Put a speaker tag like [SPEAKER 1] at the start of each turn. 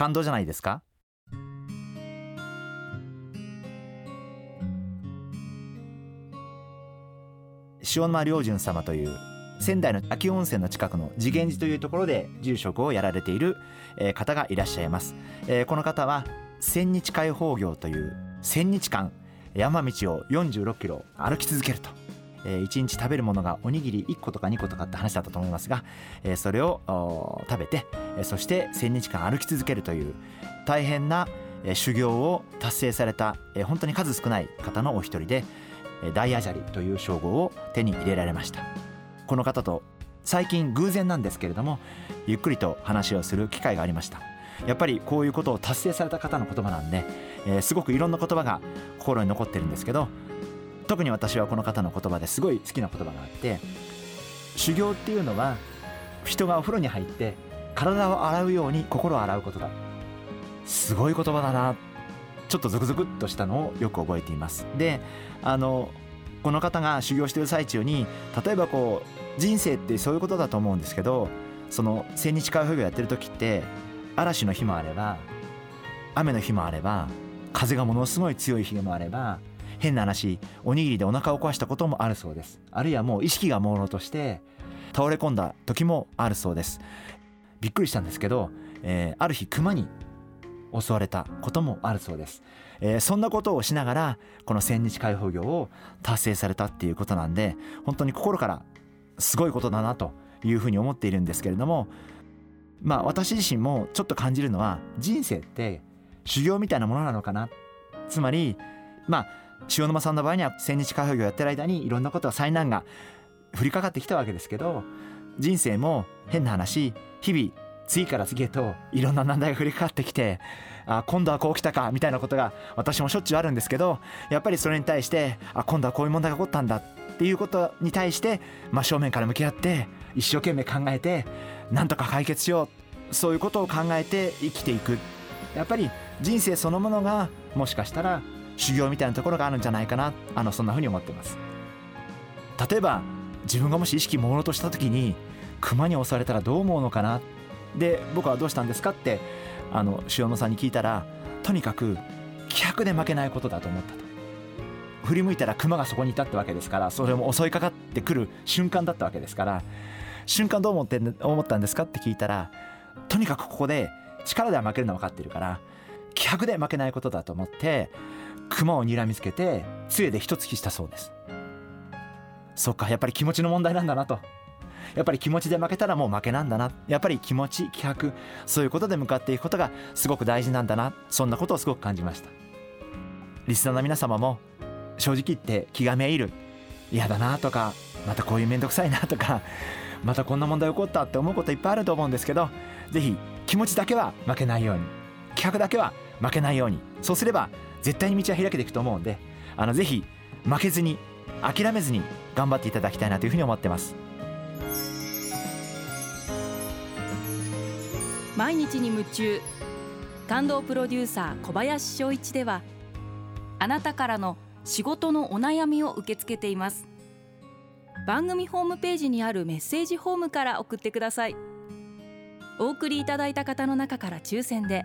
[SPEAKER 1] 感動じゃないですか？塩沼良順様という仙台の秋温泉の近くの次元寺というところで住職をやられている方がいらっしゃいます。この方は千日開放業という千日間山道を46キロ歩き続けると。1日食べるものがおにぎり1個とか2個とかって話だったと思いますがそれを食べてそして1000日間歩き続けるという大変な修行を達成された本当に数少ない方のお一人で大アジャリという称号を手に入れられました。この方と最近偶然なんですけれどもゆっくりと話をする機会がありました。やっぱりこういうことを達成された方の言葉なんで、すごくいろんな言葉が心に残ってるんですけど特に私はこの方の言葉ですごい好きな言葉があって修行っていうのは人がお風呂に入って体を洗うように心を洗うことだ。すごい言葉だな。ちょっとゾクゾクっとしたのをよく覚えています。であのこの方が修行してる最中に例えばこう人生ってそういうことだと思うんですけどその千日開放業やってる時って嵐の日もあれば雨の日もあれば風がものすごい強い日もあれば変な話おにぎりでお腹を壊したこともあるそうです。あるいはもう意識が朦朧として倒れ込んだ時もあるそうです。びっくりしたんですけど、えー、ある日熊に襲われたこともあるそうです、えー、そんなことをしながらこの千日開放業を達成されたっていうことなんで本当に心からすごいことだなというふうに思っているんですけれどもまあ私自身もちょっと感じるのは人生って修行みたいなものなのかな。つまりまあ塩沼さんの場合には千日開放業やってる間にいろんなことが災難が降りかかってきたわけですけど人生も変な話日々次から次へといろんな難題が降りかかってきてあ今度はこう来たかみたいなことが私もしょっちゅうあるんですけどやっぱりそれに対してあ今度はこういう問題が起こったんだっていうことに対して真正面から向き合って一生懸命考えてなんとか解決しようそういうことを考えて生きていく。やっぱり人生そのものがもしかしたら修行みたいなところがあるんじゃないかな。あのそんなふうに思ってます。例えば自分がもし意識朦朧とした時に熊に襲われたらどう思うのかな？で僕はどうしたんですかってあの塩野さんに聞いたらとにかく気迫で負けないことだと思ったと。振り向いたら熊がそこにいたってわけですからそれも襲いかかってくる瞬間だったわけですから瞬間どう思って思ったんですかって聞いたらとにかくここで力では負けるのは分かってるから気迫で負けないことだと思って熊を睨みつけて杖で一突きしたそうです。そっかやっぱり気持ちの問題なんだなと。やっぱり気持ちで負けたらもう負けなんだな。やっぱり気持ち気迫そういうことで向かっていくことがすごく大事なんだな。そんなことをすごく感じました。リスナーの皆様も正直言って気がめいる。嫌だなとかまたこういう面倒くさいなとかまたこんな問題起こったって思うこといっぱいあると思うんですけど是非気持ちだけは負けないように。気迫だけは負けないように。そうすれば絶対に道は開けていくと思うんであのぜひ負けずに諦めずに頑張っていただきたいなというふうに思ってます。
[SPEAKER 2] 毎日に夢中。感動プロデューサー小林翔一ではあなたからの仕事のお悩みを受け付けています。番組ホームページにあるメッセージホームから送ってください。お送りいただいた方の中から抽選で